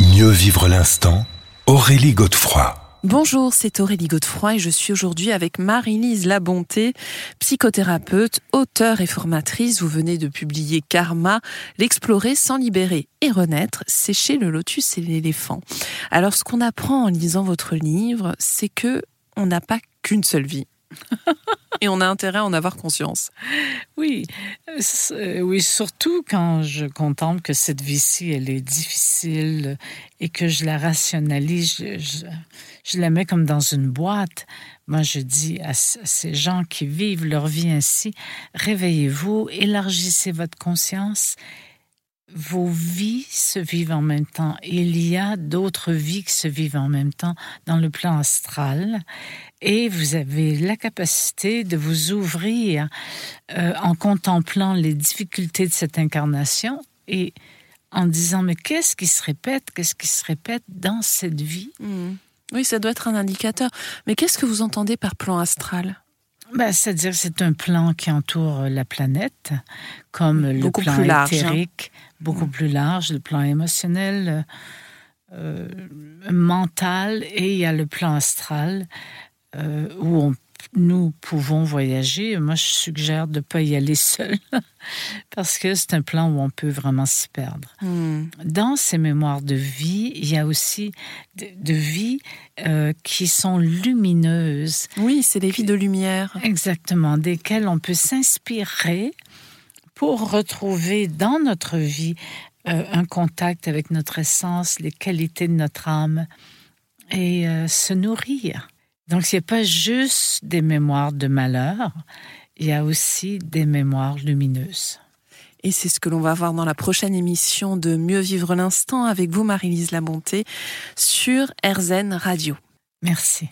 Mieux vivre l'instant, Aurélie Godefroy. Bonjour, c'est Aurélie Godefroy et je suis aujourd'hui avec Marie-Lise Labonté, psychothérapeute, auteure et formatrice. Vous venez de publier Karma, l'explorer sans libérer et renaître, sécher le lotus et l'éléphant. Alors ce qu'on apprend en lisant votre livre, c'est que on n'a pas qu'une seule vie. et on a intérêt à en avoir conscience. Oui, euh, oui, surtout quand je contemple que cette vie-ci, elle est difficile et que je la rationalise, je, je, la mets comme dans une boîte. Moi, je dis à ces gens qui vivent leur vie ainsi, réveillez-vous, élargissez votre conscience vos vies se vivent en même temps. Il y a d'autres vies qui se vivent en même temps dans le plan astral et vous avez la capacité de vous ouvrir euh, en contemplant les difficultés de cette incarnation et en disant mais qu'est-ce qui se répète, qu'est-ce qui se répète dans cette vie? Mmh. Oui, ça doit être un indicateur. Mais qu'est-ce que vous entendez par plan astral? Bah, C'est-à-dire que c'est un plan qui entoure la planète, comme le plan plus large, hein. éthérique, beaucoup plus large, le plan émotionnel, euh, mental, et il y a le plan astral, euh, où on nous pouvons voyager. Moi, je suggère de ne pas y aller seul parce que c'est un plan où on peut vraiment s'y perdre. Hmm. Dans ces mémoires de vie, il y a aussi de, vie euh, qui sont lumineuses. Oui, c'est des vies de lumière. Exactement, desquelles on peut s'inspirer pour retrouver dans notre vie euh, un contact avec notre essence, les qualités de notre âme et euh, se nourrir. Donc, ce n'est pas juste des mémoires de malheur, il y a aussi des mémoires lumineuses. Et c'est ce que l'on va voir dans la prochaine émission de Mieux vivre l'instant avec vous, Marie-Lise Labonté, sur RZN Radio. Merci.